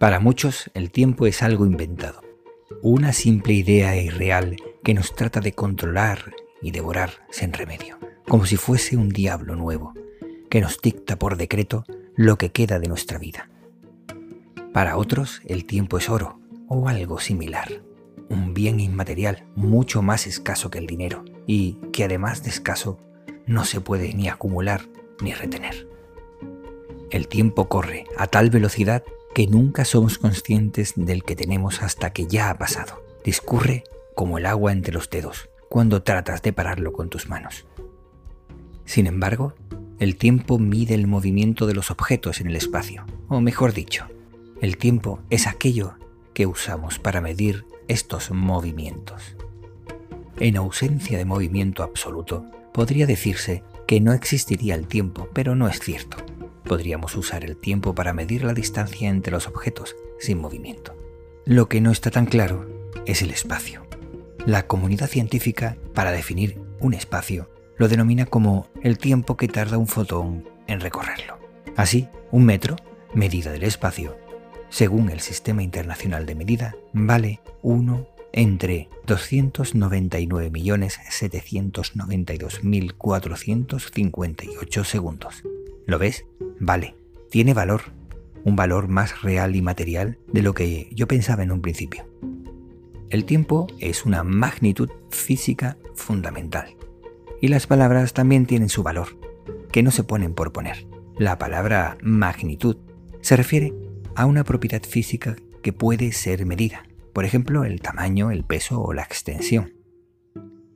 Para muchos, el tiempo es algo inventado, una simple idea irreal que nos trata de controlar y devorar sin remedio, como si fuese un diablo nuevo, que nos dicta por decreto lo que queda de nuestra vida. Para otros, el tiempo es oro o algo similar, un bien inmaterial mucho más escaso que el dinero y que además de escaso no se puede ni acumular ni retener. El tiempo corre a tal velocidad que nunca somos conscientes del que tenemos hasta que ya ha pasado. Discurre como el agua entre los dedos cuando tratas de pararlo con tus manos. Sin embargo, el tiempo mide el movimiento de los objetos en el espacio, o mejor dicho, el tiempo es aquello que usamos para medir estos movimientos. En ausencia de movimiento absoluto, podría decirse que no existiría el tiempo, pero no es cierto. Podríamos usar el tiempo para medir la distancia entre los objetos sin movimiento. Lo que no está tan claro es el espacio. La comunidad científica, para definir un espacio, lo denomina como el tiempo que tarda un fotón en recorrerlo. Así, un metro, medida del espacio, según el Sistema Internacional de Medida, vale 1 entre 299.792.458 segundos. ¿Lo ves? Vale, tiene valor, un valor más real y material de lo que yo pensaba en un principio. El tiempo es una magnitud física fundamental. Y las palabras también tienen su valor, que no se ponen por poner. La palabra magnitud se refiere a una propiedad física que puede ser medida, por ejemplo, el tamaño, el peso o la extensión.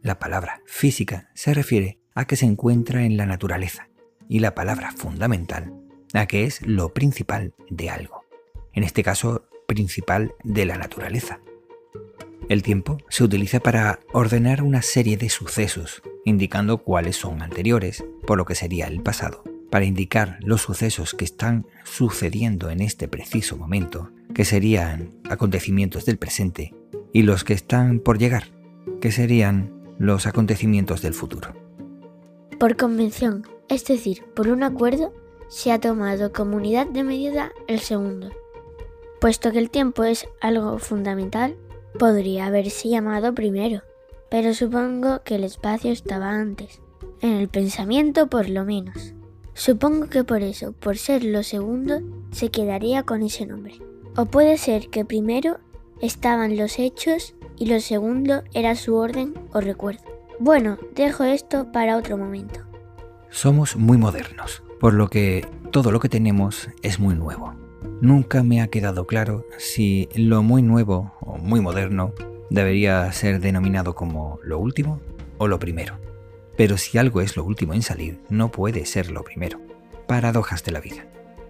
La palabra física se refiere a que se encuentra en la naturaleza, y la palabra fundamental a que es lo principal de algo, en este caso principal de la naturaleza. El tiempo se utiliza para ordenar una serie de sucesos, indicando cuáles son anteriores, por lo que sería el pasado, para indicar los sucesos que están sucediendo en este preciso momento, que serían acontecimientos del presente, y los que están por llegar, que serían los acontecimientos del futuro. Por convención, es decir, por un acuerdo, se ha tomado como unidad de medida el segundo. Puesto que el tiempo es algo fundamental, podría haberse llamado primero, pero supongo que el espacio estaba antes, en el pensamiento por lo menos. Supongo que por eso, por ser lo segundo, se quedaría con ese nombre. O puede ser que primero estaban los hechos y lo segundo era su orden o recuerdo. Bueno, dejo esto para otro momento. Somos muy modernos, por lo que todo lo que tenemos es muy nuevo. Nunca me ha quedado claro si lo muy nuevo o muy moderno debería ser denominado como lo último o lo primero. Pero si algo es lo último en salir, no puede ser lo primero. Paradojas de la vida.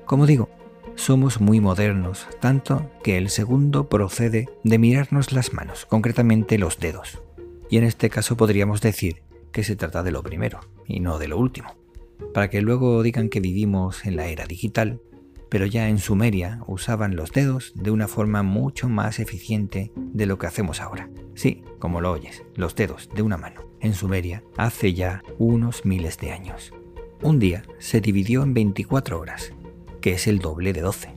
Como digo, somos muy modernos, tanto que el segundo procede de mirarnos las manos, concretamente los dedos. Y en este caso podríamos decir que se trata de lo primero y no de lo último, para que luego digan que vivimos en la era digital, pero ya en Sumeria usaban los dedos de una forma mucho más eficiente de lo que hacemos ahora. Sí, como lo oyes, los dedos de una mano. En Sumeria hace ya unos miles de años. Un día se dividió en 24 horas, que es el doble de 12.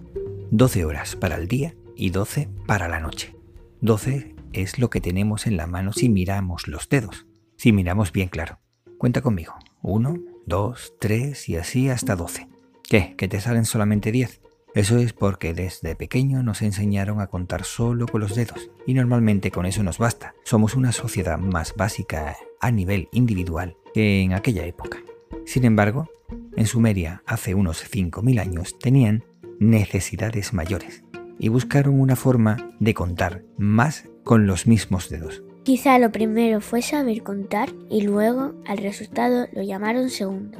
12 horas para el día y 12 para la noche. 12 es lo que tenemos en la mano si miramos los dedos. Si miramos bien claro. Cuenta conmigo. 1, 2, 3 y así hasta 12. ¿Qué? ¿Que te salen solamente 10? Eso es porque desde pequeño nos enseñaron a contar solo con los dedos y normalmente con eso nos basta. Somos una sociedad más básica a nivel individual que en aquella época. Sin embargo, en Sumeria hace unos 5.000 años tenían necesidades mayores y buscaron una forma de contar más con los mismos dedos Quizá lo primero fue saber contar y luego al resultado lo llamaron segundo.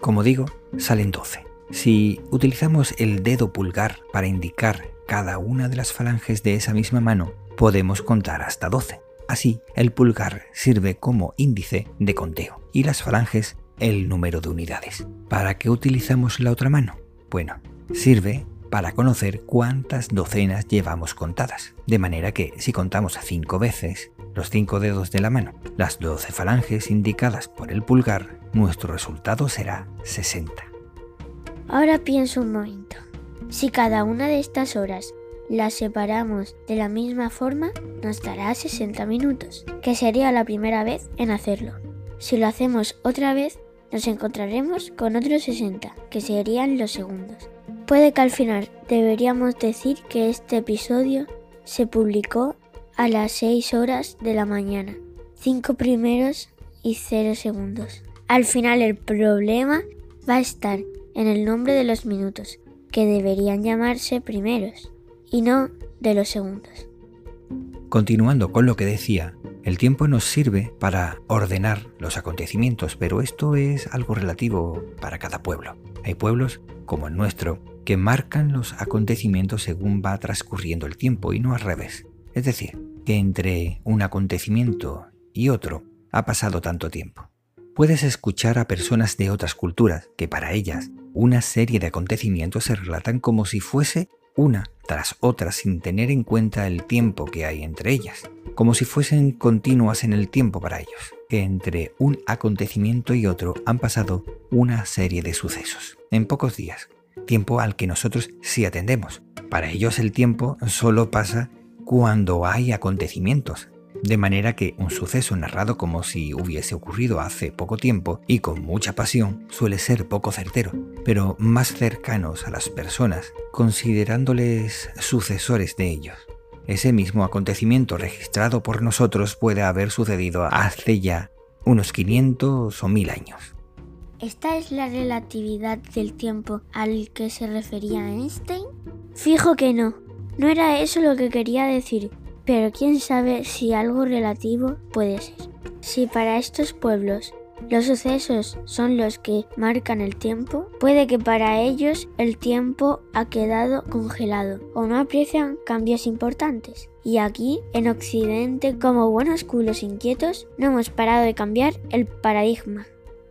Como digo, salen 12. Si utilizamos el dedo pulgar para indicar cada una de las falanges de esa misma mano, podemos contar hasta 12. Así, el pulgar sirve como índice de conteo y las falanges el número de unidades. ¿Para qué utilizamos la otra mano? Bueno, sirve para conocer cuántas docenas llevamos contadas. De manera que si contamos cinco veces los cinco dedos de la mano, las 12 falanges indicadas por el pulgar, nuestro resultado será 60. Ahora pienso un momento. Si cada una de estas horas las separamos de la misma forma, nos dará 60 minutos, que sería la primera vez en hacerlo. Si lo hacemos otra vez, nos encontraremos con otros 60, que serían los segundos. Puede que al final deberíamos decir que este episodio se publicó a las 6 horas de la mañana, 5 primeros y 0 segundos. Al final el problema va a estar en el nombre de los minutos, que deberían llamarse primeros y no de los segundos. Continuando con lo que decía, el tiempo nos sirve para ordenar los acontecimientos, pero esto es algo relativo para cada pueblo. Hay pueblos, como el nuestro, que marcan los acontecimientos según va transcurriendo el tiempo y no al revés. Es decir, que entre un acontecimiento y otro ha pasado tanto tiempo. Puedes escuchar a personas de otras culturas que para ellas una serie de acontecimientos se relatan como si fuese una tras otra sin tener en cuenta el tiempo que hay entre ellas, como si fuesen continuas en el tiempo para ellos, que entre un acontecimiento y otro han pasado una serie de sucesos, en pocos días, tiempo al que nosotros sí atendemos. Para ellos el tiempo solo pasa cuando hay acontecimientos, de manera que un suceso narrado como si hubiese ocurrido hace poco tiempo y con mucha pasión suele ser poco certero, pero más cercanos a las personas, considerándoles sucesores de ellos. Ese mismo acontecimiento registrado por nosotros puede haber sucedido hace ya unos 500 o 1000 años. ¿Esta es la relatividad del tiempo al que se refería Einstein? Fijo que no. No era eso lo que quería decir, pero quién sabe si algo relativo puede ser. Si para estos pueblos los sucesos son los que marcan el tiempo, puede que para ellos el tiempo ha quedado congelado o no aprecian cambios importantes. Y aquí, en Occidente, como buenos culos inquietos, no hemos parado de cambiar el paradigma.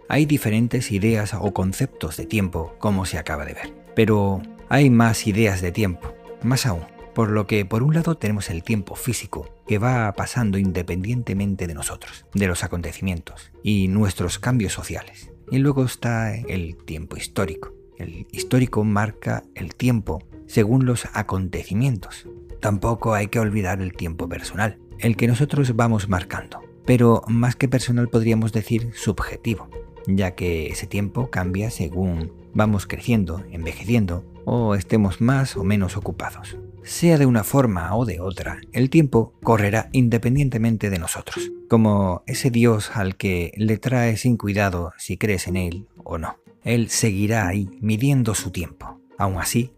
Hay diferentes ideas o conceptos de tiempo, como se acaba de ver. Pero hay más ideas de tiempo, más aún. Por lo que por un lado tenemos el tiempo físico, que va pasando independientemente de nosotros, de los acontecimientos y nuestros cambios sociales. Y luego está el tiempo histórico. El histórico marca el tiempo según los acontecimientos. Tampoco hay que olvidar el tiempo personal, el que nosotros vamos marcando, pero más que personal podríamos decir subjetivo, ya que ese tiempo cambia según vamos creciendo, envejeciendo o estemos más o menos ocupados. Sea de una forma o de otra, el tiempo correrá independientemente de nosotros, como ese Dios al que le trae sin cuidado si crees en Él o no. Él seguirá ahí midiendo su tiempo. Aún así,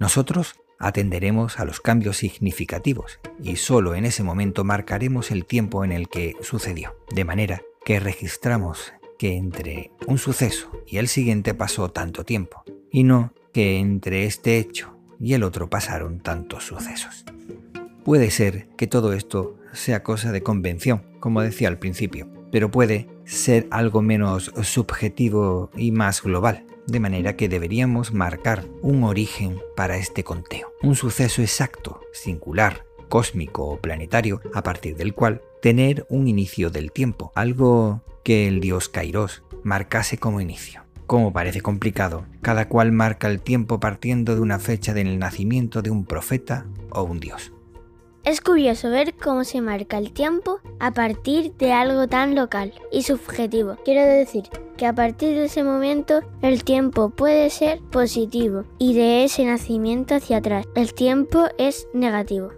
nosotros atenderemos a los cambios significativos y solo en ese momento marcaremos el tiempo en el que sucedió, de manera que registramos que entre un suceso y el siguiente pasó tanto tiempo, y no que entre este hecho y el otro pasaron tantos sucesos. Puede ser que todo esto sea cosa de convención, como decía al principio, pero puede ser algo menos subjetivo y más global, de manera que deberíamos marcar un origen para este conteo, un suceso exacto, singular, cósmico o planetario, a partir del cual tener un inicio del tiempo, algo que el dios Kairos marcase como inicio. Como parece complicado, cada cual marca el tiempo partiendo de una fecha del nacimiento de un profeta o un dios. Es curioso ver cómo se marca el tiempo a partir de algo tan local y subjetivo. Quiero decir que a partir de ese momento el tiempo puede ser positivo y de ese nacimiento hacia atrás el tiempo es negativo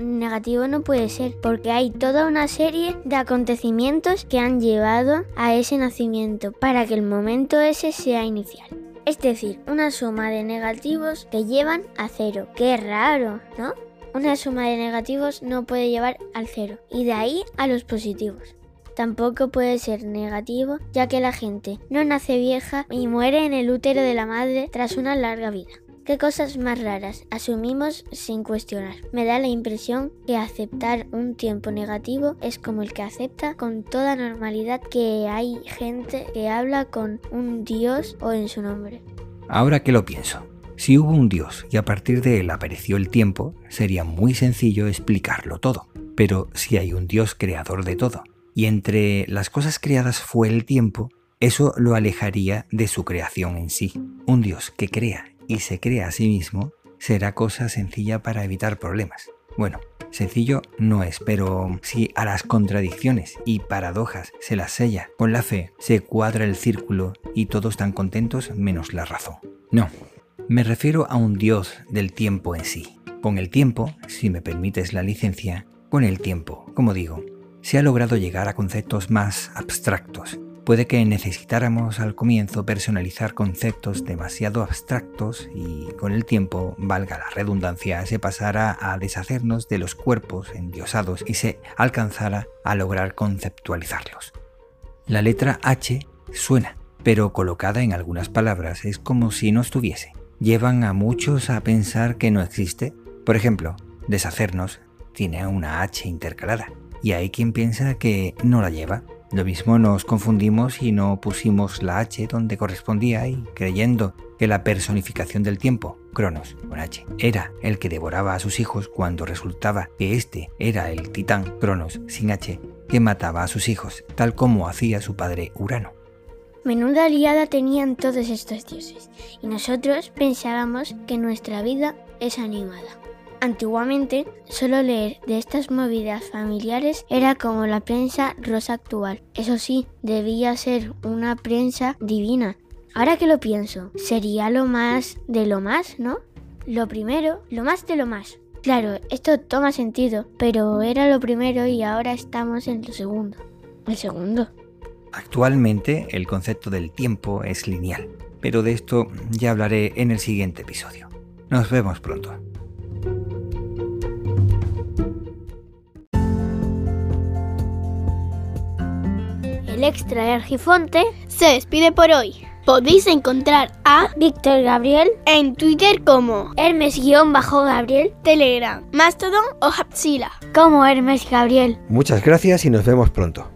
negativo no puede ser, porque hay toda una serie de acontecimientos que han llevado a ese nacimiento para que el momento ese sea inicial. Es decir, una suma de negativos que llevan a cero. Qué raro, ¿no? Una suma de negativos no puede llevar al cero y de ahí a los positivos. Tampoco puede ser negativo ya que la gente no nace vieja y muere en el útero de la madre tras una larga vida. ¿Qué cosas más raras asumimos sin cuestionar? Me da la impresión que aceptar un tiempo negativo es como el que acepta con toda normalidad que hay gente que habla con un dios o en su nombre. Ahora que lo pienso, si hubo un dios y a partir de él apareció el tiempo, sería muy sencillo explicarlo todo. Pero si hay un dios creador de todo, y entre las cosas creadas fue el tiempo, eso lo alejaría de su creación en sí. Un dios que crea y se crea a sí mismo será cosa sencilla para evitar problemas. Bueno, sencillo no es, pero si a las contradicciones y paradojas se las sella con la fe, se cuadra el círculo y todos están contentos menos la razón. No, me refiero a un Dios del tiempo en sí. Con el tiempo, si me permites la licencia, con el tiempo, como digo, se ha logrado llegar a conceptos más abstractos. Puede que necesitáramos al comienzo personalizar conceptos demasiado abstractos y con el tiempo, valga la redundancia, se pasara a deshacernos de los cuerpos endiosados y se alcanzara a lograr conceptualizarlos. La letra H suena, pero colocada en algunas palabras es como si no estuviese llevan a muchos a pensar que no existe. Por ejemplo, deshacernos tiene una H intercalada y hay quien piensa que no la lleva. Lo mismo nos confundimos y no pusimos la H donde correspondía y creyendo que la personificación del tiempo, Cronos, con H, era el que devoraba a sus hijos cuando resultaba que este era el titán, Cronos, sin H, que mataba a sus hijos, tal como hacía su padre Urano. Menuda aliada tenían todos estos dioses, y nosotros pensábamos que nuestra vida es animada. Antiguamente, solo leer de estas movidas familiares era como la prensa rosa actual. Eso sí, debía ser una prensa divina. Ahora que lo pienso, sería lo más de lo más, ¿no? Lo primero, lo más de lo más. Claro, esto toma sentido, pero era lo primero y ahora estamos en lo segundo. El segundo. Actualmente el concepto del tiempo es lineal, pero de esto ya hablaré en el siguiente episodio. Nos vemos pronto. El extra de Argifonte se despide por hoy. Podéis encontrar a Víctor Gabriel en Twitter como Hermes-Gabriel, Telegram, Mastodon o Hapsila. Como Hermes Gabriel. Muchas gracias y nos vemos pronto.